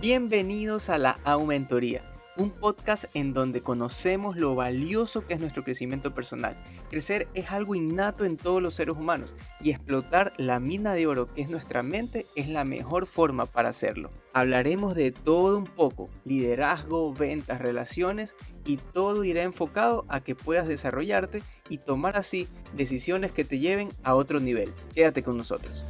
Bienvenidos a la Aumentoría, un podcast en donde conocemos lo valioso que es nuestro crecimiento personal. Crecer es algo innato en todos los seres humanos y explotar la mina de oro que es nuestra mente es la mejor forma para hacerlo. Hablaremos de todo un poco, liderazgo, ventas, relaciones y todo irá enfocado a que puedas desarrollarte y tomar así decisiones que te lleven a otro nivel. Quédate con nosotros.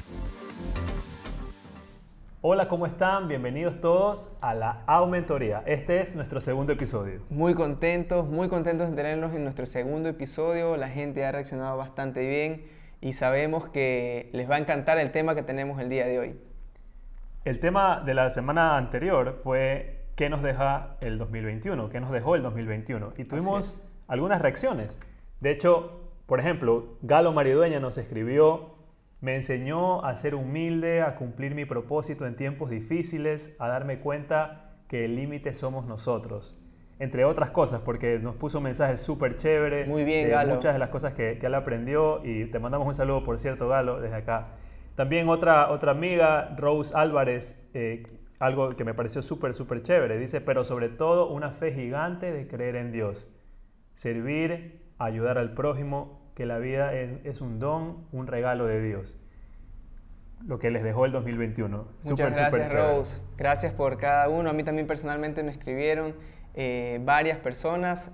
Hola, ¿cómo están? Bienvenidos todos a la Aumentoría. Este es nuestro segundo episodio. Muy contentos, muy contentos de tenerlos en nuestro segundo episodio. La gente ha reaccionado bastante bien y sabemos que les va a encantar el tema que tenemos el día de hoy. El tema de la semana anterior fue ¿qué nos deja el 2021? ¿Qué nos dejó el 2021? Y tuvimos algunas reacciones. De hecho, por ejemplo, Galo Maridueña nos escribió me enseñó a ser humilde, a cumplir mi propósito en tiempos difíciles, a darme cuenta que el límite somos nosotros. Entre otras cosas, porque nos puso un mensaje súper chévere. Muy bien, Galo. Muchas de las cosas que, que él aprendió y te mandamos un saludo, por cierto, Galo, desde acá. También otra, otra amiga, Rose Álvarez, eh, algo que me pareció súper, súper chévere. Dice, pero sobre todo una fe gigante de creer en Dios. Servir, ayudar al prójimo que la vida es, un don, un regalo de Dios. Lo que les dejó el 2021. Muchas gracias, Rose. Gracias por cada uno. A mí también personalmente me escribieron eh, varias personas,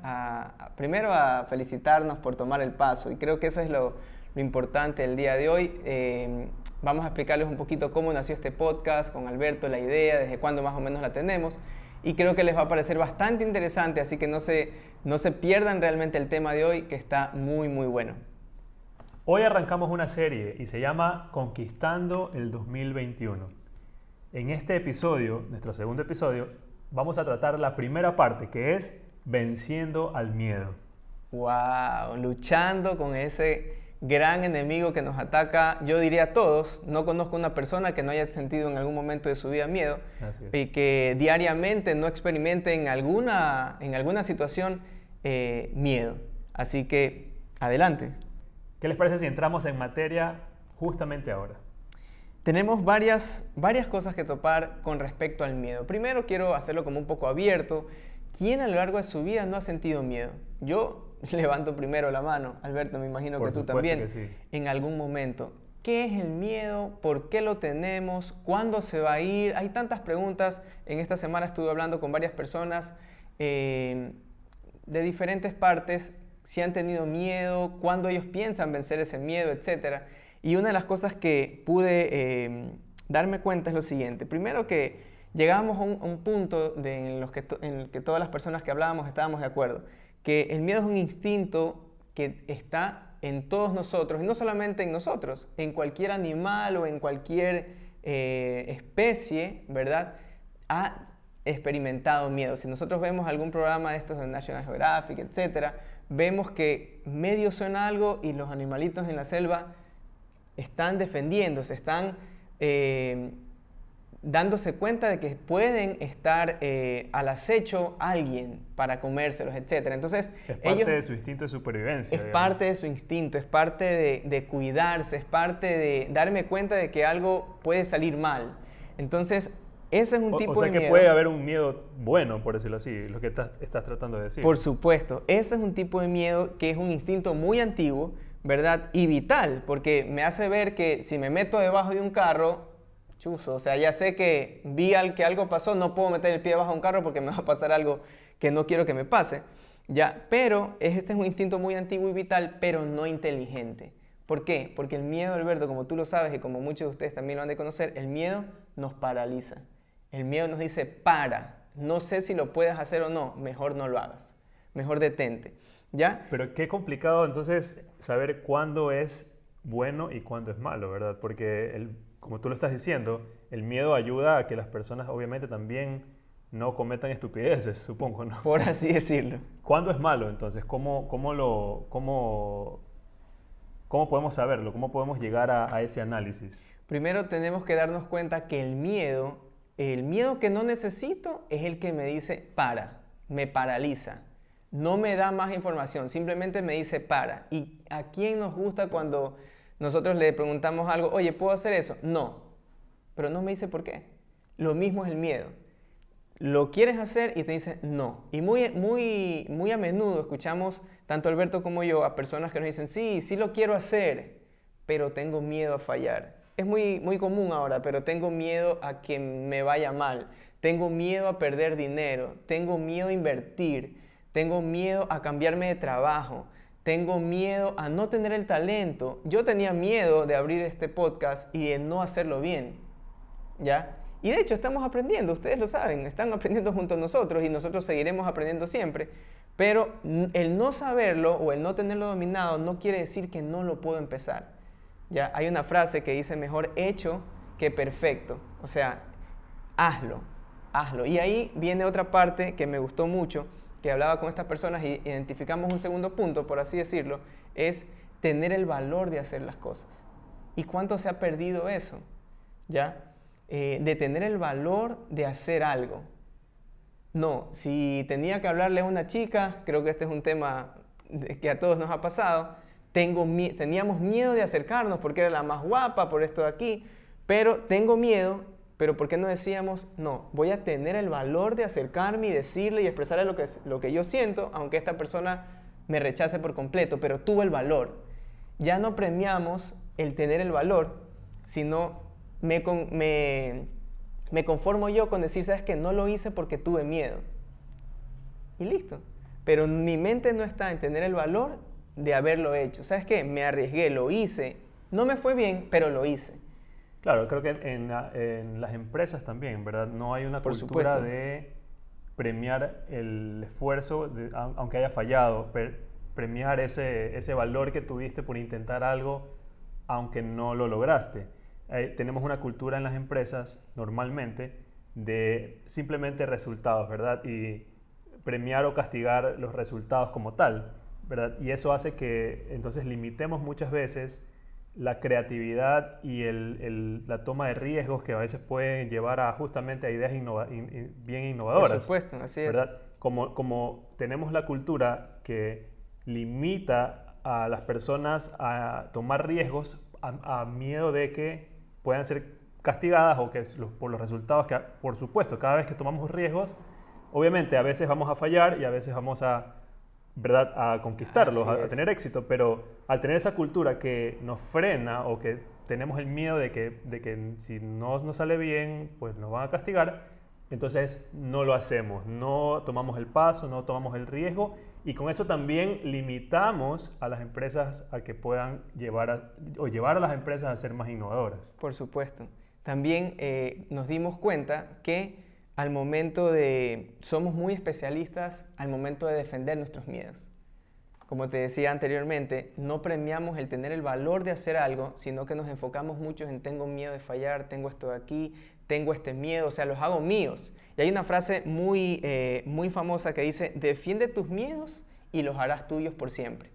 primero a felicitarnos por tomar el paso. Y creo que eso es lo, importante el día de hoy. Eh, vamos a explicarles un poquito cómo nació este podcast con Alberto, la idea, desde cuándo más o menos la tenemos y creo que les va a parecer bastante interesante, así que no se, no se pierdan realmente el tema de hoy, que está muy, muy bueno. Hoy arrancamos una serie y se llama Conquistando el 2021. En este episodio, nuestro segundo episodio, vamos a tratar la primera parte, que es venciendo al miedo. ¡Wow! Luchando con ese gran enemigo que nos ataca, yo diría a todos. No conozco una persona que no haya sentido en algún momento de su vida miedo y que diariamente no experimente en alguna, en alguna situación eh, miedo. Así que, adelante. ¿Qué les parece si entramos en materia justamente ahora? Tenemos varias, varias cosas que topar con respecto al miedo. Primero quiero hacerlo como un poco abierto. ¿Quién a lo largo de su vida no ha sentido miedo? Yo levanto primero la mano. Alberto, me imagino que tú también. En algún momento. ¿Qué es el miedo? ¿Por qué lo tenemos? ¿Cuándo se va a ir? Hay tantas preguntas. En esta semana estuve hablando con varias personas eh, de diferentes partes, si han tenido miedo, cuándo ellos piensan vencer ese miedo, etc. Y una de las cosas que pude eh, darme cuenta es lo siguiente. Primero que llegamos a un, punto en, los que en el que todas las personas que hablábamos estábamos de acuerdo que el miedo es un instinto que está en todos nosotros, y no solamente en nosotros, en cualquier animal o en cualquier eh, especie, ¿verdad? Ha experimentado miedo. Si nosotros vemos algún programa de estos de National Geographic, etc., vemos que medio suena algo y los animalitos en la selva están defendiéndose, están eh, dándose cuenta de que pueden estar eh, al acecho alguien para comérselos, etc. Entonces, es parte de su instinto de supervivencia. Es parte de su instinto, es parte de, cuidarse, es parte de darme cuenta de que algo puede salir mal. Entonces, ese es un tipo de miedo. O sea que puede haber un miedo bueno, por decirlo así, lo que estás, estás tratando de decir. Por supuesto, ese es un tipo de miedo que es un instinto muy antiguo, ¿verdad? Y vital, porque me hace ver que si me meto debajo de un carro, chuzo. O sea, ya sé que vi al, que algo pasó, no puedo meter el pie bajo un carro porque me va a pasar algo que no quiero que me pase. Ya, pero este es un instinto muy antiguo y vital, pero no inteligente. ¿Por qué? Porque el miedo, Alberto, como tú lo sabes y como muchos de ustedes también lo han de conocer, el miedo nos paraliza. El miedo nos dice, para, no sé si lo puedes hacer o no, mejor no lo hagas, mejor detente. ¿Ya? Pero qué complicado entonces saber cuándo es bueno y cuándo es malo, ¿verdad? Porque el, como tú lo estás diciendo, el miedo ayuda a que las personas obviamente también no cometan estupideces, supongo, ¿no? Por así decirlo. ¿Cuándo es malo entonces? ¿Cómo, cómo, lo, cómo, cómo podemos saberlo? ¿Cómo podemos llegar a, a ese análisis? Primero tenemos que darnos cuenta que el miedo, el miedo que no necesito es el que me dice para, me paraliza, no me da más información, simplemente me dice para. ¿Y a quién nos gusta cuando nosotros le preguntamos algo, oye, ¿puedo hacer eso? No, pero no me dice por qué. Lo mismo es el miedo. lo quieres hacer y te dicen no. Y muy, muy, muy a menudo escuchamos, tanto Alberto como yo, a personas que nos dicen, sí, sí lo quiero hacer, pero tengo miedo a fallar. Es muy, muy común ahora, pero tengo miedo a que me vaya mal. Tengo miedo a perder dinero. Tengo miedo a invertir. Tengo miedo a cambiarme de trabajo. Tengo miedo a no tener el talento. Yo tenía miedo de abrir este podcast y de no hacerlo bien. ¿Ya? Y de hecho estamos aprendiendo, ustedes lo saben, están aprendiendo junto a nosotros y nosotros seguiremos aprendiendo siempre. Pero el no saberlo o el no tenerlo dominado no quiere decir que no lo puedo empezar. Ya hay una frase que dice mejor hecho que perfecto. O sea, hazlo, hazlo. Y ahí viene otra parte que me gustó mucho, que hablaba con estas personas y identificamos un segundo punto, por así decirlo, es tener el valor de hacer las cosas. ¿Y cuánto se ha perdido eso? ¿Ya? Eh, de tener el valor de hacer algo. No, si tenía que hablarle a una chica, creo que este es un tema que a todos nos ha pasado, tengo, teníamos miedo de acercarnos porque era la más guapa, por esto de aquí, pero tengo miedo, pero ¿por qué no decíamos, no, voy a tener el valor de acercarme y decirle y expresarle lo que, lo que yo siento, aunque esta persona me rechace por completo, pero tuvo el valor. Ya no premiamos el tener el valor, sino me, me, me conformo yo con decir, sabes que no lo hice porque tuve miedo. Y listo. Pero mi mente no está en tener el valor de haberlo hecho. ¿Sabes qué? Me arriesgué, lo hice. No me fue bien, pero lo hice. Claro, creo que en, las empresas también, ¿verdad? No hay una cultura de premiar el esfuerzo, aunque haya fallado, premiar ese, ese valor que tuviste por intentar algo, aunque no lo lograste. Eh, tenemos una cultura en las empresas normalmente de simplemente resultados, ¿verdad? Y premiar o castigar los resultados como tal. Y eso hace que entonces limitemos muchas veces la creatividad y la toma de riesgos que a veces pueden llevar a justamente a ideas bien innovadoras. Por supuesto, así es. Como, como tenemos la cultura que limita a las personas a tomar riesgos a, miedo de que puedan ser castigadas o que por los resultados que, por supuesto, cada vez que tomamos riesgos, obviamente a veces vamos a fallar y a veces vamos a ¿verdad? a conquistarlos, a, tener éxito, pero al tener esa cultura que nos frena o que tenemos el miedo de que, de que si no nos sale bien, pues nos van a castigar, entonces no lo hacemos, no tomamos el paso, no tomamos el riesgo y con eso también limitamos a las empresas a que puedan llevar o llevar a las empresas a ser más innovadoras. Por supuesto. También eh, nos dimos cuenta que al momento de, somos muy especialistas al momento de defender nuestros miedos. Como te decía anteriormente, no premiamos el tener el valor de hacer algo, sino que nos enfocamos mucho en tengo miedo de fallar, tengo esto de aquí, tengo este miedo, o sea, los hago míos. Y hay una frase muy, eh, muy famosa que dice, defiende tus miedos y los harás tuyos por siempre.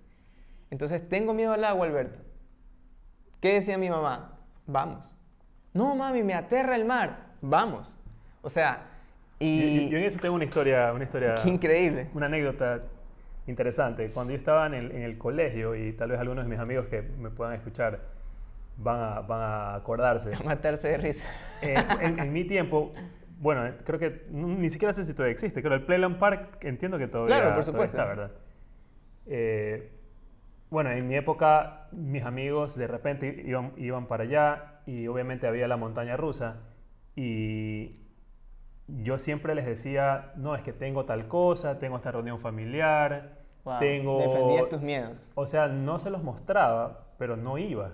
Entonces, tengo miedo al agua, Alberto. ¿Qué decía mi mamá? Vamos. No, mami, me aterra el mar. Vamos. O sea, y... Yo, en eso tengo una historia, una historia... increíble. Una anécdota interesante. Cuando yo estaba en el, en el, colegio, y tal vez algunos de mis amigos que me puedan escuchar van a, van a acordarse. A matarse de risa. Eh, en, mi tiempo, bueno, creo que ni siquiera sé si todavía existe. Creo el Playland Park, entiendo que todavía, claro, por supuesto. está, ¿verdad? Eh, bueno, en mi época, mis amigos de repente iban, iban para allá y obviamente había la montaña rusa y yo siempre les decía, no, es que tengo tal cosa, tengo esta reunión familiar, tengo... Defendías tus miedos. O sea, no se los mostraba, pero no iba.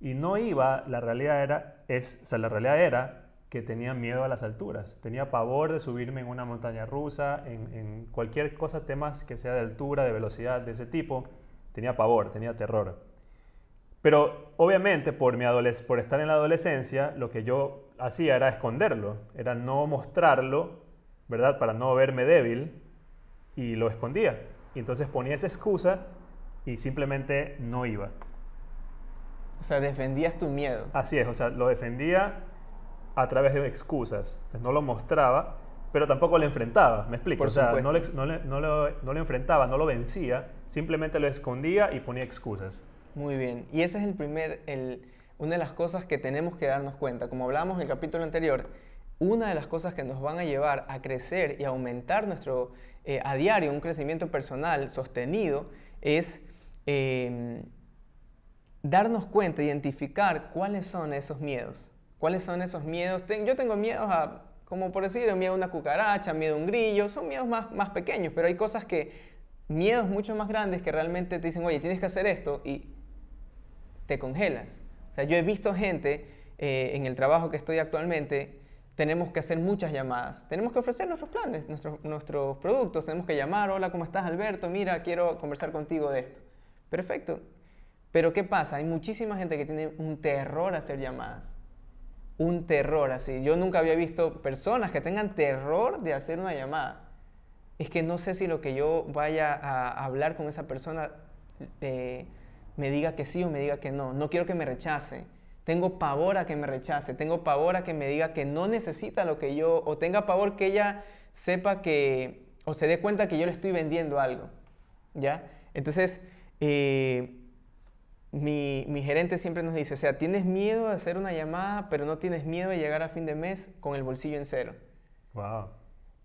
Y no iba, la realidad era, es, o sea, la realidad era que tenía miedo a las alturas, tenía pavor de subirme en una montaña rusa, en, en cualquier cosa, temas que sea de altura, de velocidad, de ese tipo, tenía pavor, tenía terror. Pero obviamente por, mi por estar en la adolescencia, lo que yo hacía era esconderlo, era no mostrarlo, ¿verdad? Para no verme débil y lo escondía. Y entonces ponía esa excusa y simplemente no iba. O sea, defendías tu miedo. Así es, o sea, lo defendía a través de excusas. no lo mostraba, pero tampoco lo enfrentaba, me explico. o sea, no, no, no, no lo enfrentaba, no lo vencía, simplemente lo escondía y ponía excusas. Muy bien. Y ese es el primer, el, una de las cosas que tenemos que darnos cuenta. Como hablamos en el capítulo anterior, una de las cosas que nos van a llevar a crecer y aumentar nuestro, eh, a diario un crecimiento personal sostenido es em, darnos cuenta, identificar cuáles son esos miedos. ¿Cuáles son esos miedos? yo tengo miedos a, como por decir, miedo a una cucaracha, miedo a un grillo, son miedos más, más pequeños, pero hay cosas que, miedos mucho más grandes que realmente te dicen, oye, tienes que hacer esto y te congelas. O sea, yo he visto gente eh, en el trabajo que estoy actualmente, tenemos que hacer muchas llamadas, tenemos que ofrecer nuestros planes, nuestros, nuestros productos, tenemos que llamar, hola, ¿cómo estás Alberto? Mira, quiero conversar contigo de esto. Perfecto. Pero ¿qué pasa? Hay muchísima gente que tiene un terror a hacer llamadas. Un terror así. Yo nunca había visto personas que tengan terror de hacer una llamada. Es que no sé si lo que yo vaya a hablar con esa persona eh, me diga que sí o me diga que no. No quiero que me rechace. Tengo pavor a que me rechace, tengo pavor a que me diga que no necesita lo que yo, o tenga pavor que ella sepa que, o se dé cuenta que yo le estoy vendiendo algo. ¿Ya? Entonces, eh, mi, mi, gerente siempre nos dice, o sea, tienes miedo de hacer una llamada, pero no tienes miedo de llegar a fin de mes con el bolsillo en cero. Wow.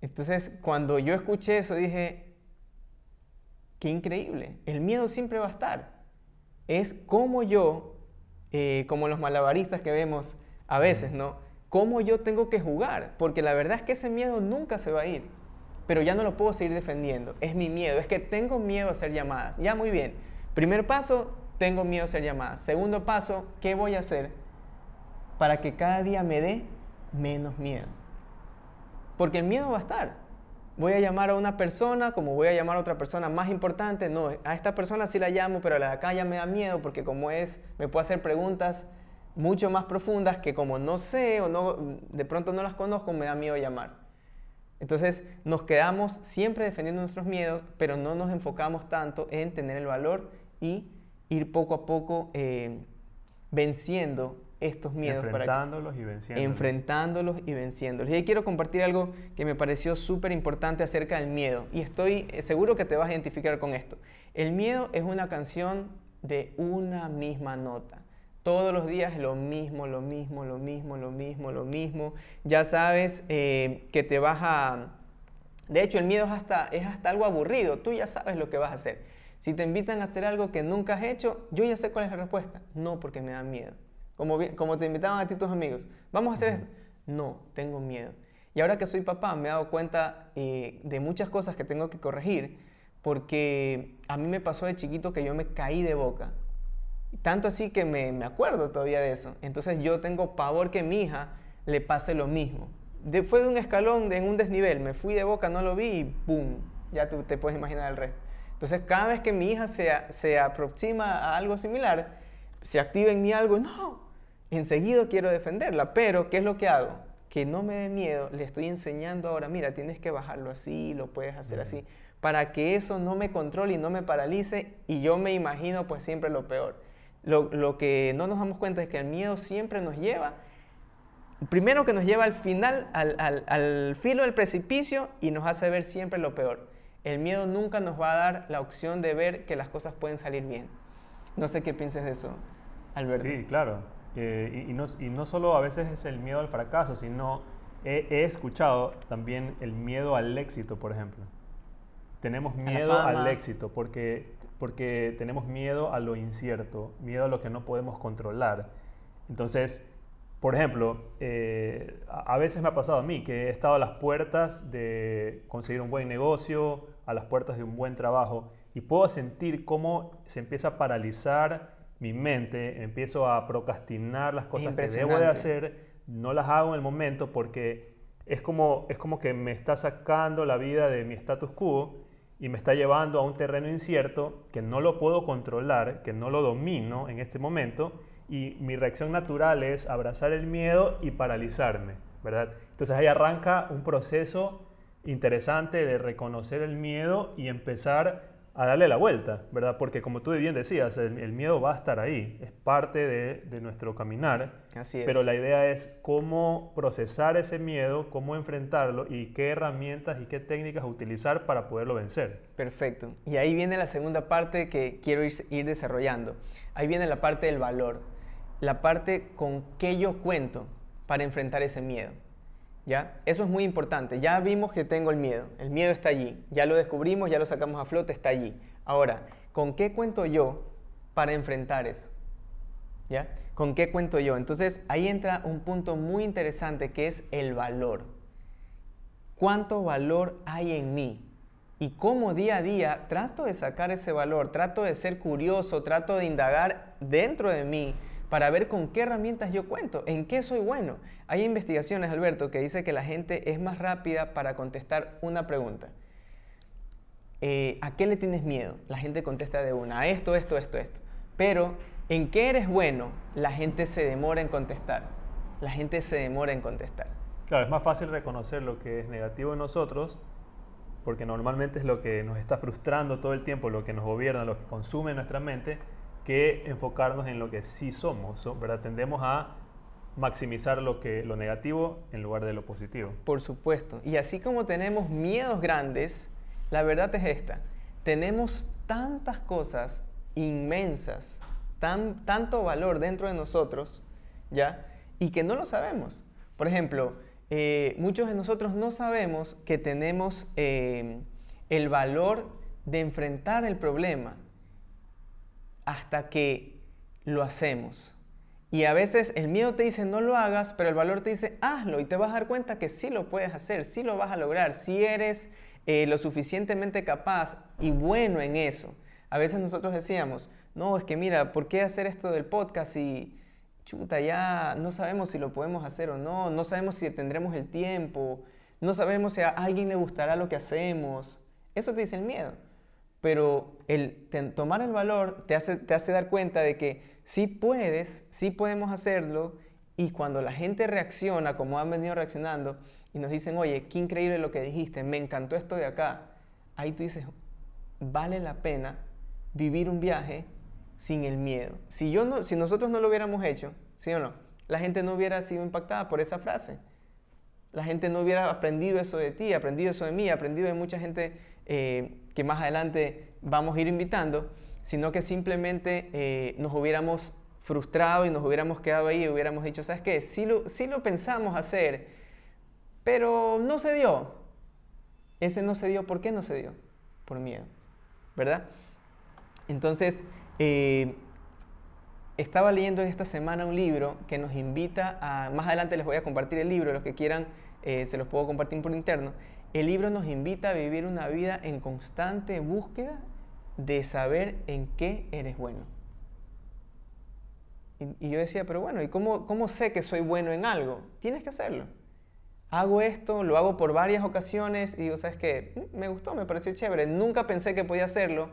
Entonces, cuando yo escuché eso, dije, qué increíble. El miedo siempre va a estar. Es como yo eh, como los malabaristas que vemos a veces, ¿no? ¿Cómo yo tengo que jugar? Porque la verdad es que ese miedo nunca se va a ir, pero ya no lo puedo seguir defendiendo. Es mi miedo, es que tengo miedo a hacer llamadas. Ya muy bien. Primer paso, tengo miedo a hacer llamadas. Segundo paso, ¿qué voy a hacer para que cada día me dé menos miedo? Porque el miedo va a estar voy a llamar a una persona como voy a llamar a otra persona más importante. No, a esta persona sí la llamo, pero a la de acá ya me da miedo porque como es, me puede hacer preguntas mucho más profundas que como no sé o no, de pronto no las conozco, me da miedo llamar. Entonces nos quedamos siempre defendiendo nuestros miedos, pero no nos enfocamos tanto en tener el valor y ir poco a poco eh, venciendo estos miedos. Enfrentándolos y venciéndolos. Enfrentándolos y venciéndolos. Y ahí quiero compartir algo que me pareció súper importante acerca del miedo. Y estoy eh, seguro que te vas a identificar con esto. El miedo es una canción de una misma nota. Todos los días lo mismo, lo mismo, lo mismo, lo mismo, lo mismo. Ya sabes eh, que te vas a... De hecho, el miedo es hasta, es hasta algo aburrido. Tú ya sabes lo que vas a hacer. Si te invitan a hacer algo que nunca has hecho, yo ya sé cuál es la respuesta. No, porque me da miedo. Como, te invitaban a ti tus amigos. Vamos a hacer esto. No, tengo miedo. Y ahora que soy papá me he dado cuenta eh, de muchas cosas que tengo que corregir porque a mí me pasó de chiquito que yo me caí de boca. Tanto así que me, me acuerdo todavía de eso. Entonces yo tengo pavor que mi hija le pase lo mismo. De, fue de un escalón, de, en un desnivel. Me fui de boca, no lo vi y ¡boom! Ya tú te puedes imaginar el resto. Entonces cada vez que mi hija se, se aproxima a algo similar, se activa en mí algo, no, enseguida quiero defenderla, pero ¿qué es lo que hago? Que no me dé miedo, le estoy enseñando ahora, mira, tienes que bajarlo así, lo puedes hacer así, para que eso no me controle y no me paralice y yo me imagino pues siempre lo peor. Lo, que no nos damos cuenta es que el miedo siempre nos lleva, primero que nos lleva al final, al, al filo del precipicio y nos hace ver siempre lo peor. El miedo nunca nos va a dar la opción de ver que las cosas pueden salir bien. No sé qué pienses de eso, Alberto. Sí, claro. Eh, y, no, y, no, solo a veces es el miedo al fracaso, sino he, escuchado también el miedo al éxito, por ejemplo. Tenemos miedo al éxito porque, porque tenemos miedo a lo incierto, miedo a lo que no podemos controlar. Entonces, por ejemplo, eh, a veces me ha pasado a mí que he estado a las puertas de conseguir un buen negocio, a las puertas de un buen trabajo, y puedo sentir cómo se empieza a paralizar mi mente, empiezo a procrastinar las cosas que debo de hacer, no las hago en el momento porque es como, es como que me está sacando la vida de mi status quo y me está llevando a un terreno incierto que no lo puedo controlar, que no lo domino en este momento y mi reacción natural es abrazar el miedo y paralizarme, ¿verdad? Entonces ahí arranca un proceso interesante de reconocer el miedo y empezar a darle la vuelta, ¿verdad? Porque como tú bien decías, el, miedo va a estar ahí, es parte de, nuestro caminar. Así es. Pero la idea es cómo procesar ese miedo, cómo enfrentarlo y qué herramientas y qué técnicas utilizar para poderlo vencer. Perfecto. Y ahí viene la segunda parte que quiero ir, ir desarrollando. Ahí viene la parte del valor, la parte con qué yo cuento para enfrentar ese miedo. Eso es muy importante. Ya vimos que tengo el miedo. El miedo está allí. Ya lo descubrimos, ya lo sacamos a flote, está allí. Ahora, ¿con qué cuento yo para enfrentar eso? ¿Ya? ¿Con qué cuento yo? Entonces ahí entra un punto muy interesante que es el valor. ¿Cuánto valor hay en mí? Y cómo día a día trato de sacar ese valor, trato de ser curioso, trato de indagar dentro de mí para ver con qué herramientas yo cuento, en qué soy bueno. Hay investigaciones, Alberto, que dice que la gente es más rápida para contestar una pregunta. Eh, ¿A qué le tienes miedo? La gente contesta de una, a esto, esto, esto, esto. Pero, ¿en qué eres bueno? La gente se demora en contestar. La gente se demora en contestar. Claro, es más fácil reconocer lo que es negativo en nosotros, porque normalmente es lo que nos está frustrando todo el tiempo, lo que nos gobierna, lo que consume nuestra mente, que enfocarnos en lo que sí somos, ¿verdad? Tendemos a maximizar lo, que, lo negativo en lugar de lo positivo. Por supuesto. Y así como tenemos miedos grandes, la verdad es esta. Tenemos tantas cosas inmensas, tan, tanto valor dentro de nosotros, ¿ya? Y que no lo sabemos. Por ejemplo, eh, muchos de nosotros no sabemos que tenemos eh, el valor de enfrentar el problema, hasta que lo hacemos. Y a veces el miedo te dice no lo hagas, pero el valor te dice hazlo y te vas a dar cuenta que sí lo puedes hacer, sí lo vas a lograr, si eres eh, lo suficientemente capaz y bueno en eso. A veces nosotros decíamos, no, es que mira, ¿por qué hacer esto del podcast y chuta, ya no sabemos si lo podemos hacer o no, no sabemos si tendremos el tiempo, no sabemos si a alguien le gustará lo que hacemos? Eso te dice el miedo pero el tomar el valor te hace, te hace dar cuenta de que sí puedes, sí podemos hacerlo, y cuando la gente reacciona como han venido reaccionando y nos dicen, oye, qué increíble lo que dijiste, me encantó esto de acá, ahí tú dices, vale la pena vivir un viaje sin el miedo. Si, yo no, si nosotros no lo hubiéramos hecho, ¿sí o no? La gente no hubiera sido impactada por esa frase. La gente no hubiera aprendido eso de ti, aprendido eso de mí, aprendido de mucha gente eh, que más adelante vamos a ir invitando, sino que simplemente eh, nos hubiéramos frustrado y nos hubiéramos quedado ahí y hubiéramos dicho, ¿sabes qué? Sí lo, lo pensamos hacer, pero no se dio. Ese no se dio, ¿por qué no se dio? Por miedo, ¿verdad? Entonces, eh, estaba leyendo esta semana un libro que nos invita a, más adelante les voy a compartir el libro, los que quieran se los puedo compartir por interno, el libro nos invita a vivir una vida en constante búsqueda de saber en qué eres bueno. Y, yo decía, pero bueno, ¿y cómo, cómo sé que soy bueno en algo? Tienes que hacerlo. Hago esto, lo hago por varias ocasiones y digo, ¿sabes qué? Mm, me gustó, me pareció chévere. Nunca pensé que podía hacerlo,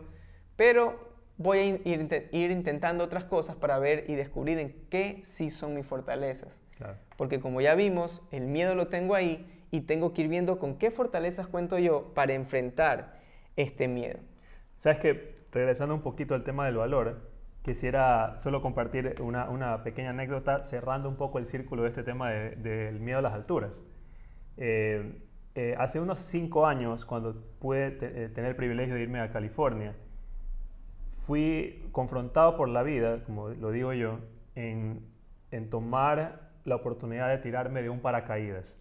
pero voy a ir, ir intentando otras cosas para ver y descubrir en qué sí son mis fortalezas. Porque como ya vimos, el miedo lo tengo ahí y tengo que ir viendo con qué fortalezas cuento yo para enfrentar este miedo. Sabes que, regresando un poquito al tema del valor, quisiera solo compartir una, pequeña anécdota cerrando un poco el círculo de este tema del miedo a las alturas. Eh, eh, hace unos cinco años, cuando pude eh, tener el privilegio de irme a California, fui confrontado por la vida, como lo digo yo, en, en tomar la oportunidad de tirarme de un paracaídas.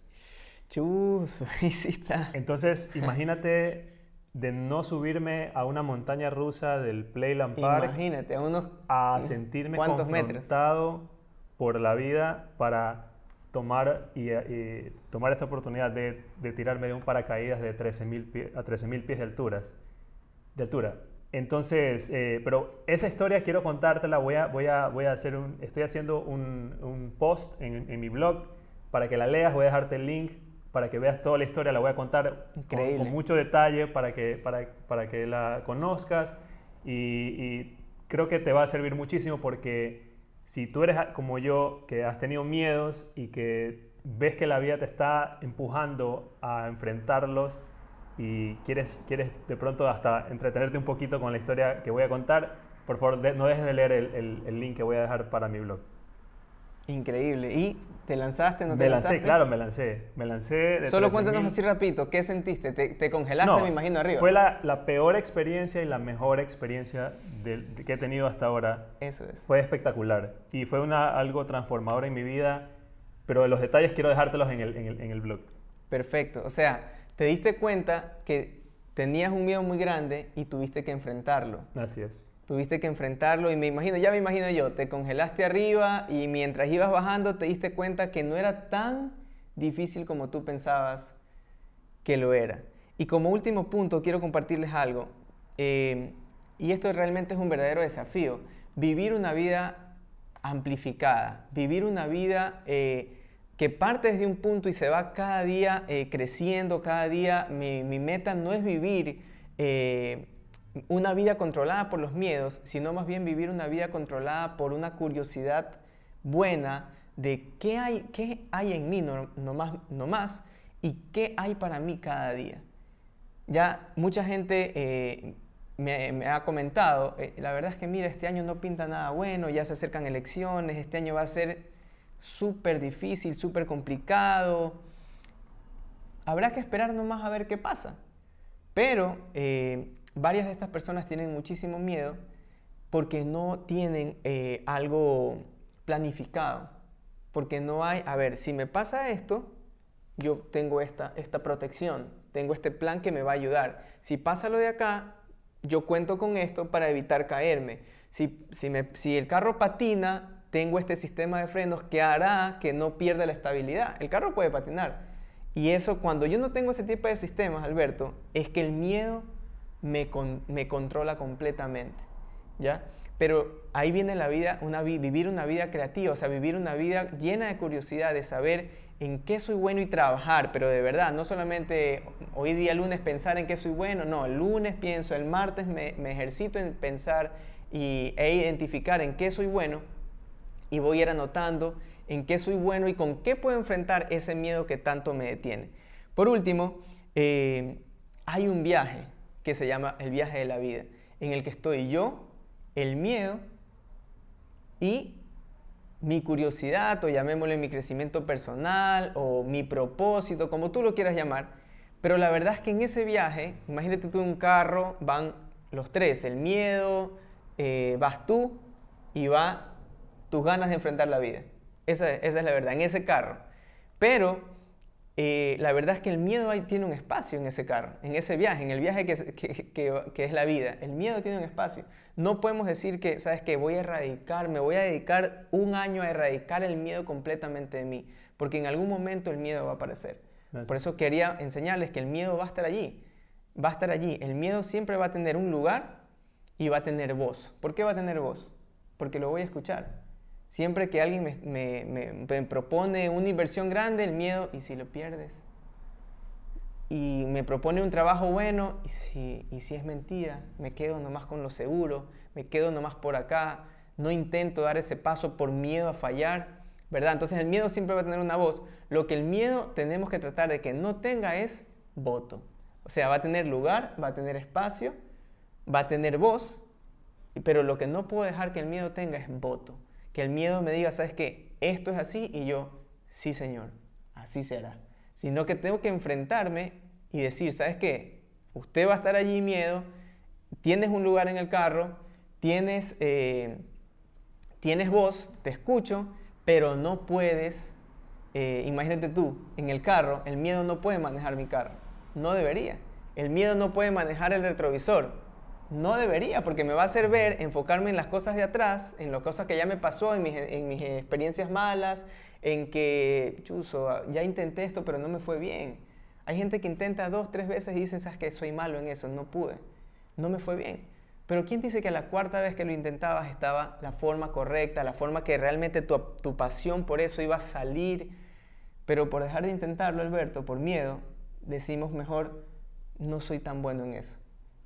Chus, ahí sí está. Entonces, imagínate de no subirme a una montaña rusa del Playland Park. Imagínate, a unos... A sentirme confrontado por la vida para tomar, y, tomar esta oportunidad de, tirarme de un paracaídas de 13 a 13.000 pies de, alturas, de altura. Entonces, eh, pero esa historia quiero contártela, voy a, voy a, voy a hacer un, estoy haciendo un, un post en, en mi blog para que la leas, voy a dejarte el link para que veas toda la historia, la voy a contar con, mucho detalle para que, para, para que la conozcas y, creo que te va a servir muchísimo porque si tú eres como yo, que has tenido miedos y que ves que la vida te está empujando a enfrentarlos y quieres, quieres de pronto hasta entretenerte un poquito con la historia que voy a contar, por favor no dejes de leer el, el link que voy a dejar para mi blog. Increíble. ¿Y te lanzaste? ¿No te me lancé, claro, me lancé. Me lancé. Solo cuéntanos así rapidito, ¿qué sentiste? ¿Te, congelaste, me imagino, arriba? Fue la, la, peor experiencia y la mejor experiencia que he tenido hasta ahora. Eso es. Fue espectacular. Y fue una, algo transformador en mi vida pero los detalles quiero dejártelos en el, en el blog. Perfecto, o sea, te diste cuenta que tenías un miedo muy grande y tuviste que enfrentarlo. Así es. Tuviste que enfrentarlo y me imagino, ya me imagino yo, te congelaste arriba y mientras ibas bajando te diste cuenta que no era tan difícil como tú pensabas que lo era. Y como último punto quiero compartirles algo, eh, y esto realmente es un verdadero desafío, vivir una vida amplificada, vivir una vida eh, que parte desde un punto y se va cada día eh, creciendo, cada día mi, meta no es vivir una vida controlada por los miedos, sino más bien vivir una vida controlada por una curiosidad buena de qué hay, qué hay en mí no, más, no más y qué hay para mí cada día. Ya mucha gente eh, me, ha comentado, eh, la verdad es que mira, este año no pinta nada bueno, ya se acercan elecciones, este año va a ser súper difícil, súper complicado. Habrá que esperar nomás a ver qué pasa. Pero eh, varias de estas personas tienen muchísimo miedo porque no tienen algo planificado. Porque no hay, a ver, si me pasa esto, yo tengo esta, esta protección, tengo este plan que me va a ayudar. Si pasa lo de acá, yo cuento con esto para evitar caerme. Si, si, me, si el carro patina, tengo este sistema de frenos que hará que no pierda la estabilidad. El carro puede patinar. Y eso, cuando yo no tengo ese tipo de sistemas, Alberto, es que el miedo me, me controla completamente. ¿Ya? Pero ahí viene la vida, una, vivir una vida creativa, o sea, vivir una vida llena de curiosidad, de saber en qué soy bueno y trabajar, pero de verdad, no solamente hoy día lunes pensar en qué soy bueno, no, el lunes pienso, el martes me, ejercito en pensar y, e identificar en qué soy bueno y voy a ir anotando en qué soy bueno y con qué puedo enfrentar ese miedo que tanto me detiene. Por último, eh, hay un viaje que se llama el viaje de la vida, en el que estoy yo, el miedo y mi curiosidad o llamémosle mi crecimiento personal o mi propósito, como tú lo quieras llamar. Pero la verdad es que en ese viaje, imagínate tú en un carro, van los tres, el miedo, eh, vas tú y va tus ganas de enfrentar la vida. Esa, esa es la verdad, en ese carro. Pero eh, la verdad es que el miedo ahí tiene un espacio en ese carro, en ese viaje, en el viaje que, que, es la vida. El miedo tiene un espacio. No podemos decir que, ¿sabes qué? Voy a erradicar, me voy a dedicar un año a erradicar el miedo completamente de mí, porque en algún momento el miedo va a aparecer. Por eso quería enseñarles que el miedo va a estar allí, va a estar allí. El miedo siempre va a tener un lugar y va a tener voz. ¿Por qué va a tener voz? Porque lo voy a escuchar. Siempre que alguien me, propone una inversión grande, el miedo, ¿y si lo pierdes? Y me propone un trabajo bueno, ¿y si, y si es mentira? Me quedo nomás con lo seguro, me quedo nomás por acá, no intento dar ese paso por miedo a fallar, ¿verdad? Entonces el miedo siempre va a tener una voz. Lo que el miedo tenemos que tratar de que no tenga es voto. O sea, va a tener lugar, va a tener espacio, va a tener voz, pero lo que no puedo dejar que el miedo tenga es voto que el miedo me diga, ¿sabes qué? Esto es así y yo, sí Señor, así será. Sino que tengo que enfrentarme y decir, ¿sabes qué? Usted va a estar allí miedo, tienes un lugar en el carro, tienes, eh, tienes voz, te escucho, pero no puedes, eh, imagínate tú, en el carro, el miedo no puede manejar mi carro, no debería. El miedo no puede manejar el retrovisor, no debería, porque me va a hacer ver, enfocarme en las cosas de atrás, en las cosas que ya me pasó, en mis, experiencias malas, en que, chuzo, ya intenté esto, pero no me fue bien. Hay gente que intenta dos, tres veces y dicen, sabes que soy malo en eso, no pude, no me fue bien. Pero ¿quién dice que a la cuarta vez que lo intentabas estaba la forma correcta, la forma que realmente tu pasión por eso iba a salir? Pero por dejar de intentarlo, Alberto, por miedo, decimos mejor, no soy tan bueno en eso.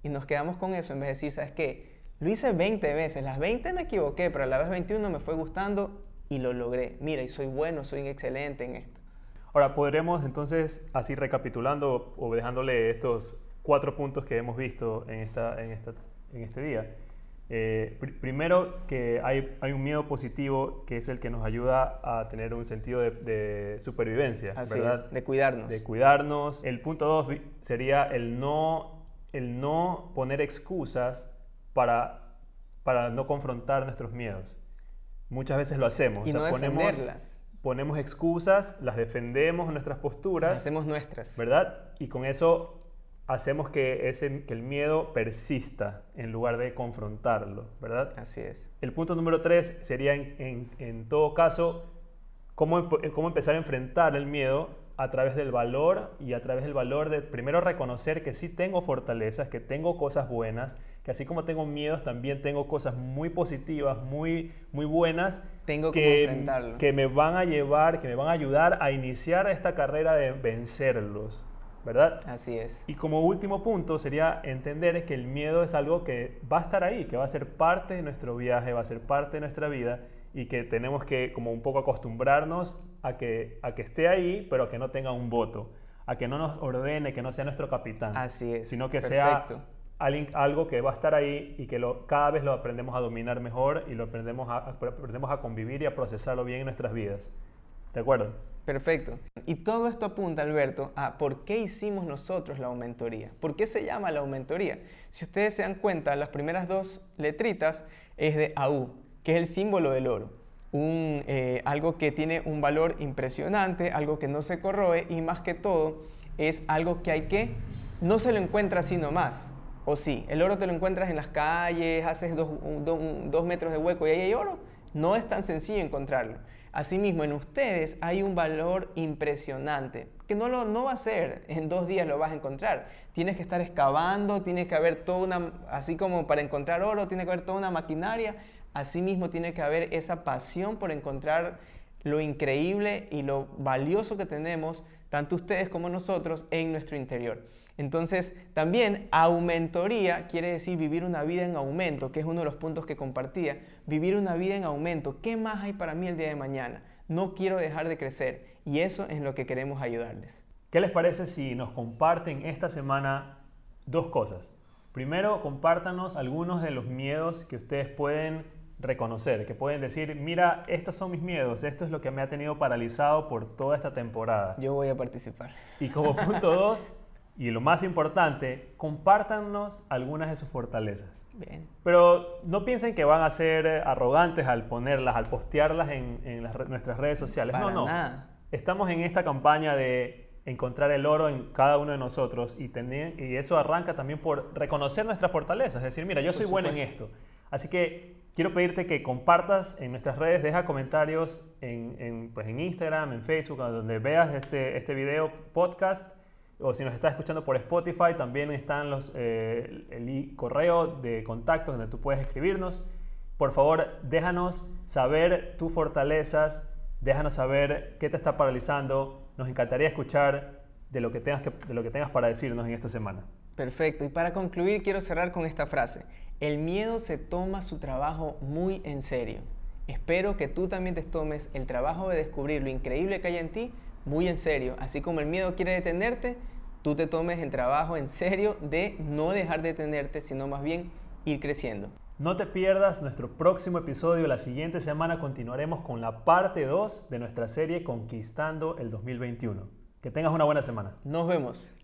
Y nos quedamos con eso en vez de decir, ¿sabes qué? Lo hice 20 veces, las 20 me equivoqué, pero a la vez 21 me fue gustando y lo logré. Mira, y soy bueno, soy excelente en esto. Ahora, podremos entonces, así recapitulando o dejándole estos cuatro puntos que hemos visto en, esta, en, esta, en este día. Eh, primero, que hay, hay, un miedo positivo que es el que nos ayuda a tener un sentido de, supervivencia, Así Es, de cuidarnos. De cuidarnos. El punto dos sería el no el no poner excusas para, para no confrontar nuestros miedos. Muchas veces lo hacemos. Y no defenderlas. ponemos excusas, las defendemos en nuestras posturas. Las hacemos nuestras. ¿Verdad? Y con eso hacemos que, ese, que el miedo persista en lugar de confrontarlo, ¿verdad? Así es. El punto número tres sería, en, en, todo caso, cómo, cómo empezar a enfrentar el miedo a través del valor y a través del valor de primero reconocer que sí tengo fortalezas, que tengo cosas buenas, que así como tengo miedos, también tengo cosas muy positivas, muy, muy buenas. Tengo que, que me van a llevar, que me van a ayudar a iniciar esta carrera de vencerlos. ¿verdad? Así es. Y como último punto sería entender que el miedo es algo que va a estar ahí, que va a ser parte de nuestro viaje, va a ser parte de nuestra vida y que tenemos que como un poco acostumbrarnos a que, a que esté ahí, pero que no tenga un voto, a que no nos ordene, que no sea nuestro capitán. Así es. Sino que sea algo que va a estar ahí y que lo, cada vez lo aprendemos a dominar mejor y lo aprendemos a, aprendemos a convivir y a procesarlo bien en nuestras vidas. ¿De acuerdo? Perfecto. Y todo esto apunta, Alberto, a por qué hicimos nosotros la aumentoría. ¿Por qué se llama la aumentoría? Si ustedes se dan cuenta, las primeras dos letritas es de AU, que es el símbolo del oro. Un, eh, algo que tiene un valor impresionante, algo que no se corroe y más que todo es algo que hay que, no se lo encuentra así nomás. O sí, el oro te lo encuentras en las calles, haces dos, dos metros de hueco y ahí hay oro. No es tan sencillo encontrarlo. Asimismo, en ustedes hay un valor impresionante, que no, lo, no va a ser, en dos días lo vas a encontrar. Tienes que estar excavando, tiene que haber toda una, así como para encontrar oro, tiene que haber toda una maquinaria, asimismo tiene que haber esa pasión por encontrar lo increíble y lo valioso que tenemos, tanto ustedes como nosotros, en nuestro interior. Entonces, también aumentoría quiere decir vivir una vida en aumento, que es uno de los puntos que compartía. Vivir una vida en aumento. ¿Qué más hay para mí el día de mañana? No quiero dejar de crecer y eso es lo que queremos ayudarles. ¿Qué les parece si nos comparten esta semana dos cosas? Primero, compártanos algunos de los miedos que ustedes pueden reconocer, que pueden decir, mira, estos son mis miedos, esto es lo que me ha tenido paralizado por toda esta temporada. Yo voy a participar. Y como punto dos, y lo más importante, compártanos algunas de sus fortalezas. Bien. Pero no piensen que van a ser arrogantes al ponerlas, al postearlas en, nuestras redes sociales. no, no. Nada. Estamos en esta campaña de encontrar el oro en cada uno de nosotros y, y eso arranca también por reconocer nuestras fortalezas. Es decir, mira, yo soy bueno en esto. Así que quiero pedirte que compartas en nuestras redes, deja comentarios en, pues en Instagram, en Facebook, donde veas este, este video podcast o si nos estás escuchando por Spotify, también están los, eh, el correo de contactos donde tú puedes escribirnos. Por favor, déjanos saber tus fortalezas, déjanos saber qué te está paralizando. Nos encantaría escuchar de lo que tengas, que, de lo que tengas para decirnos en esta semana. Perfecto. Y para concluir, quiero cerrar con esta frase. El miedo se toma su trabajo muy en serio. Espero que tú también te tomes el trabajo de descubrir lo increíble que hay en ti muy en serio. Así como el miedo quiere detenerte, tú te tomes el trabajo en serio de no dejar de detenerte, sino más bien ir creciendo. No te pierdas nuestro próximo episodio. La siguiente semana continuaremos con la parte 2 de nuestra serie Conquistando el 2021. Que tengas una buena semana. Nos vemos.